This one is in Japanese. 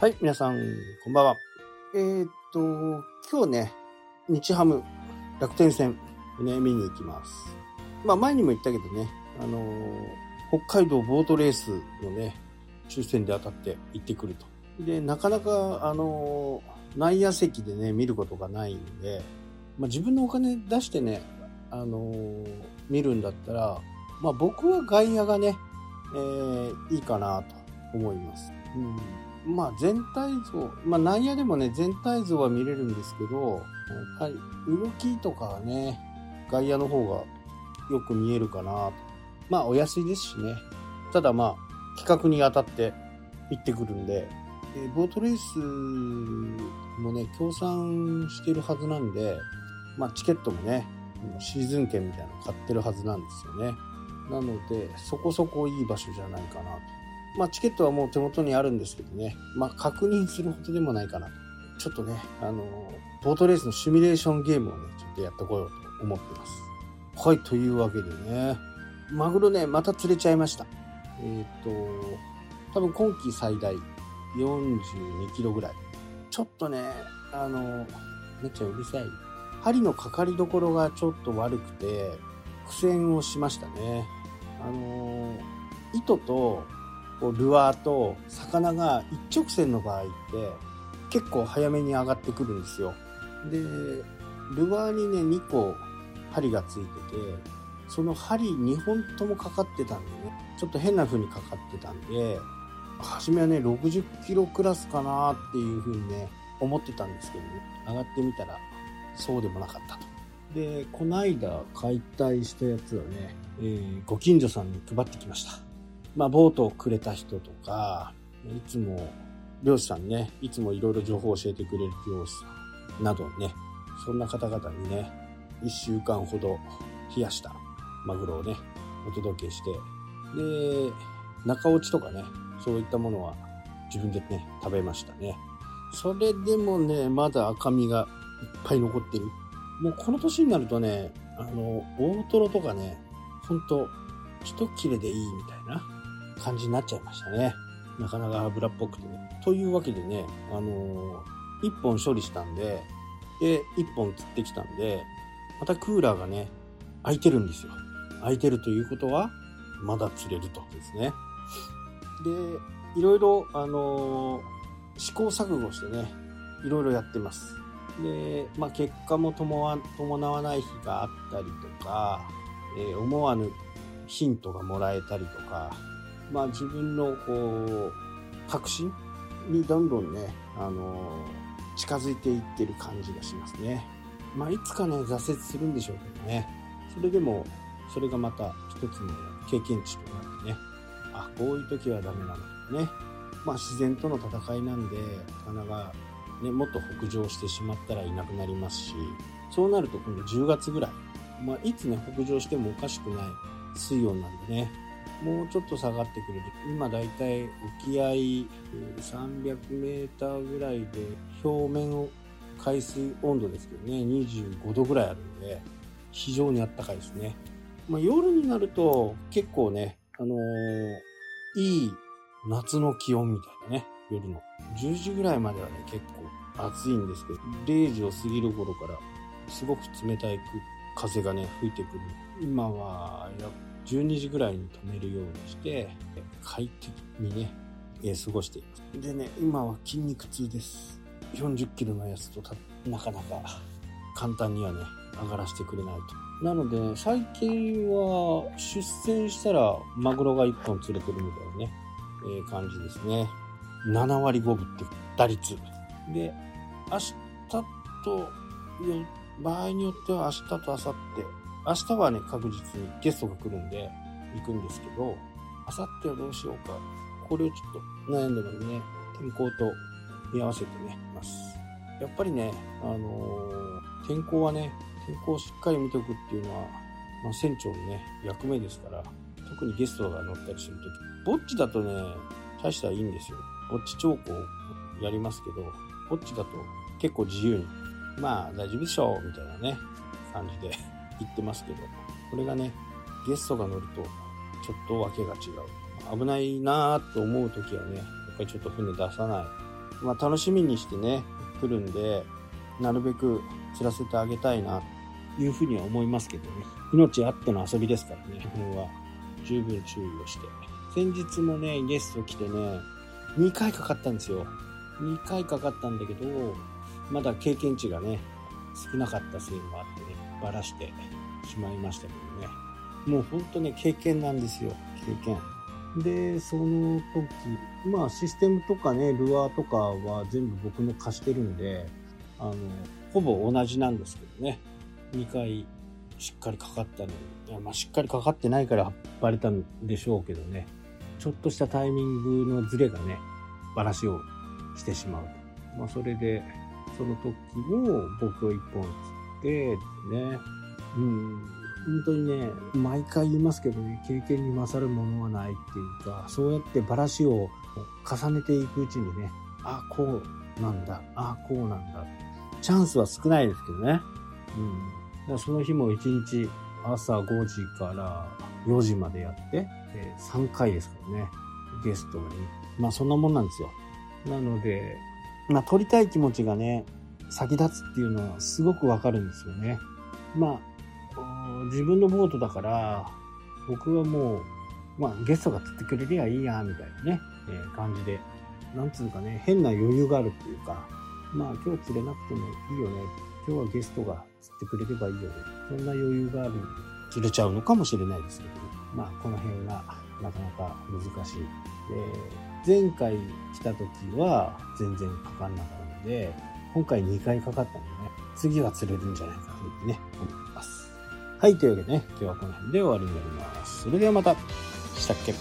はい、皆さん、こんばんは。えー、っと、今日ね、日ハム楽天戦、ね、見に行きます。まあ、前にも言ったけどね、あのー北海道ボートレースのね、抽選で当たって行ってくると。で、なかなか、あのー内野席でね、見ることがないんで、まあ、自分のお金出してね、あのー見るんだったら、まあ、僕は外野がね、えーいいかなと思います。うん、まあ全体像、まあ内野でもね、全体像は見れるんですけど、やっぱり動きとかはね、外野の方がよく見えるかなと。まあお安いですしね。ただまあ、企画に当たって行ってくるんで、えーボートレースもね、協賛してるはずなんで、まあチケットもね、シーズン券みたいなの買ってるはずなんですよね。なので、そこそこいい場所じゃないかなと。まあ、チケットはもう手元にあるんですけどね、まあ、確認するほどでもないかなと。ちょっとね、あの、ボートレースのシミュレーションゲームをね、ちょっとやってこようと思ってます。はい、というわけでね、マグロね、また釣れちゃいました。えっ、と、多分今季最大42キロぐらい。ちょっとね、あの、めっちゃうるさい。針のかかりどころがちょっと悪くて、苦戦をしましたね。あの糸とこうルアーと魚が一直線の場合って結構早めに上がってくるんですよ。で、ルアーにね、2個針がついてて、その針2本ともかかってたんでね、ちょっと変な風にかかってたんで、初めはね、60キロクラスかなっていう風にね、思ってたんですけどね、上がってみたらそうでもなかったと。で、この間解体したやつはね、えーご近所さんに配ってきました。まあ、ボートをくれた人とか、いつも、漁師さんね、いつもいろいろ情報を教えてくれる漁師さんなどね、そんな方々にね、1週間ほど冷やしたマグロをね、お届けして、で、中落ちとかね、そういったものは自分でね、食べましたね。それでもね、まだ赤身がいっぱい残ってる。もうこの年になるとね、あの、大トロとかね、ほんと、一切れでいいみたいな感じになっちゃいましたね。なかなか油っぽくてね。というわけでね、あの一本処理したんで、で、一本釣ってきたんで、またクーラーがね、開いてるんですよ。開いてるということは、まだ釣れるとですね。で、いろいろ、あの試行錯誤してね、いろいろやってます。で、まあ、結果も伴わ伴わない日があったりとか、えー思わぬヒントがもらえたりとか、まあ、自分のこう確信にどんどんね、あの近づいていってる感じがしますね。まあ、いつかね、挫折するんでしょうけどね。それでも、それがまた一つの経験値となってね、あ、こういう時はダメなんだとかね。まあ、自然との戦いなんで、魚がね、もっと北上してしまったらいなくなりますし、そうなると今度10月ぐらい、まあ、いつね、北上してもおかしくない水温なんでね、もうちょっと下がってくれる。今だいたい沖合300メーターぐらいで、表面を海水温度ですけどね、25度ぐらいあるんで、非常に暖かいですね。まあ、夜になると結構ね、あのーいい夏の気温みたいなね、夜の。10時ぐらいまではね、結構暑いんですけど、0時を過ぎる頃から、すごく冷たい風がね、吹いてくる。今は、や12時ぐらいに止めるようにして、快適にね、え過ごしています。でね、今は筋肉痛です。40キロのやつとなかなか簡単にはね、上がらせてくれないと。なので、最近は出船したらマグロが1本釣れてるみたいなね、えー感じですね。7割5分って打率。で、明日と、場合によっては明日と明後日、明日はね、確実にゲストが来るんで行くんですけど、明後日はどうしようか。これをちょっと悩んでますね。天候と見合わせてね、ます。やっぱりね、あのー天候はね、天候をしっかり見ておくっていうのは、まあ、船長のね、役目ですから、特にゲストが乗ったりするとき。ぼっちだとね、大したらいいんですよ。ぼっち兆候やりますけど、ぼっちだと結構自由に、まあ大丈夫でしょう、みたいなね、感じで言ってますけど、これがね、ゲストが乗ると、ちょっとわけが違う。危ないなぁと思うときはね、やっぱりちょっと船出さないまあ、楽しみにしてね、来るんで、なるべく釣らせてあげたいな、というふうには思いますけどね。命あっての遊びですからね、基本は十分注意をして。先日もね、ゲスト来てね、2回かかったんですよ。2回かかったんだけど、まだ経験値がね、少なかったせいもあってね、ばらしてしまいましたけどね。もうほんとね、経験なんですよ、経験。で、その時、まあシステムとかね、ルアーとかは全部僕の貸してるんで、あの、ほぼ同じなんですけどね。2回しっかりかかったのに、まあしっかりかかってないからバレたんでしょうけどね。ちょっとしたタイミングのズレがね、バラシをしてしまうと。まあそれで、その時も僕を1本釣ってね、うん、本当にね、毎回言いますけどね、経験に勝るものはないっていうか、そうやってバラシを重ねていくうちにね、あ、こうなんだ、あ、こうなんだ。チャンスは少ないですけどね。うん。だからその日も1日朝5時から4時までやって、え3回ですからね、ゲストに。まあそんなもんなんですよ。なので、まあ撮りたい気持ちがね、先立つっていうのはすごくわかるんですよね。まあ、自分のボートだから、僕はもう、まあ、ゲストが釣ってくれりゃいいや、みたいなね、えー、感じで、なんつうかね、変な余裕があるっていうか、まあ、今日釣れなくてもいいよね。今日はゲストが釣ってくれればいいよね。そんな余裕がある釣れちゃうのかもしれないですけど、ね、まあ、この辺がなかなか難しい。で、前回来た時は全然かかんなかったので、今回2回かかったんでね、次は釣れるんじゃないかというね、思います。はい、というわけでね、今日はこの辺で終わりになります。それではまた。したっけ？